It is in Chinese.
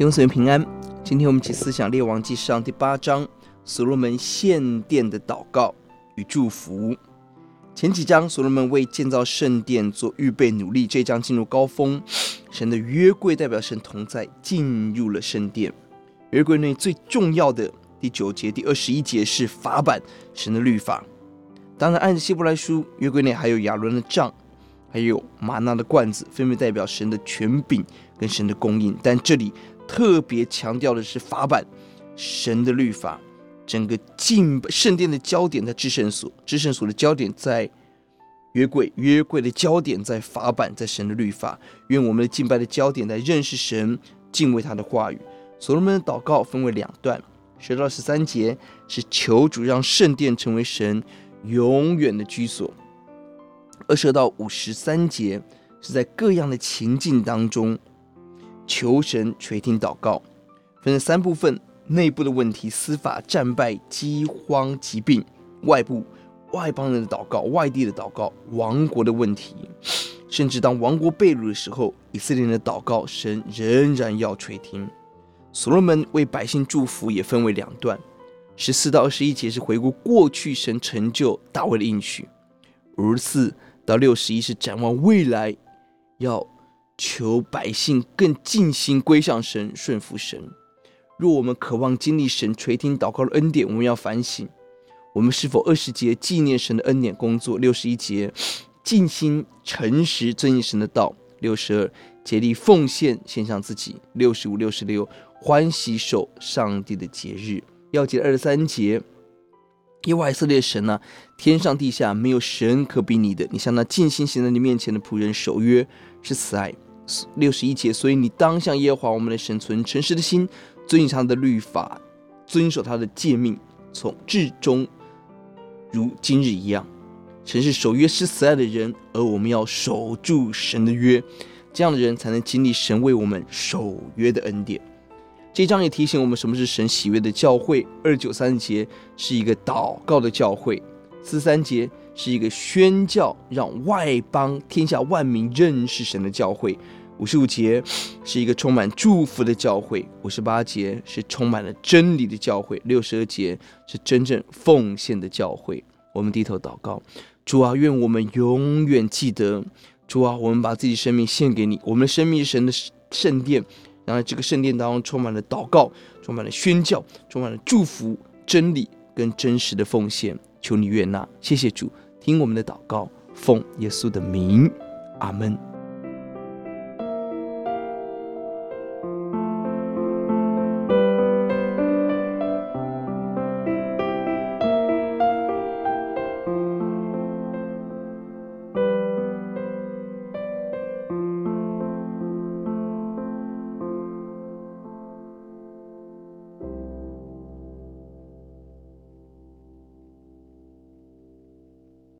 弟兄姊妹平安，今天我们一起思想列王纪上第八章，所罗门献殿的祷告与祝福。前几章所罗门为建造圣殿做预备努力，这一章进入高峰，神的约柜代表神同在进入了圣殿。约柜内最重要的第九节、第二十一节是法版，神的律法。当然，按着希伯来书，约柜内还有亚伦的杖，还有吗哪的罐子，分别代表神的权柄跟神的供应。但这里特别强调的是法版，神的律法。整个进圣殿的焦点在至圣所，至圣所的焦点在约柜，约柜的焦点在法版，在神的律法。愿我们的敬拜的焦点在认识神，敬畏他的话语。所罗门的祷告分为两段，十到十三节是求主让圣殿成为神永远的居所，二十到五十三节是在各样的情境当中求神垂听祷告，分成三部分。内部的问题、司法战败、饥荒、疾病；外部外邦人的祷告、外地的祷告、亡国的问题，甚至当亡国被掳的时候，以色列人的祷告，神仍然要垂听。所罗门为百姓祝福也分为两段，十四到二十一节是回顾过去神成就大卫的应许，五十四到六十一是展望未来，要求百姓更尽心归向神、顺服神。若我们渴望经历神垂听祷告的恩典，我们要反省：我们是否二十节纪念神的恩典工作？六十一节尽心诚实遵行神的道；六十二竭力奉献献上自己；六十五、六十六欢喜守上帝的节日。要记得二十三节，耶和以色列神啊，天上地下没有神可比拟的。你向那尽心行在你面前的仆人守约是慈爱。六十一节，所以你当向耶和华我们的神存诚实的心。遵行他的律法，遵守他的诫命，从至终如今日一样。神是守约施慈爱的人，而我们要守住神的约，这样的人才能经历神为我们守约的恩典。这一章也提醒我们，什么是神喜悦的教会。二九三节是一个祷告的教会，四三节是一个宣教，让外邦天下万民认识神的教会。五十五节是一个充满祝福的教会，五十八节是充满了真理的教会，六十二节是真正奉献的教会。我们低头祷告，主啊，愿我们永远记得，主啊，我们把自己生命献给你，我们的生命是神的圣殿，然后这个圣殿当中充满了祷告，充满了宣教，充满了祝福、真理跟真实的奉献。求你悦纳，谢谢主，听我们的祷告，奉耶稣的名，阿门。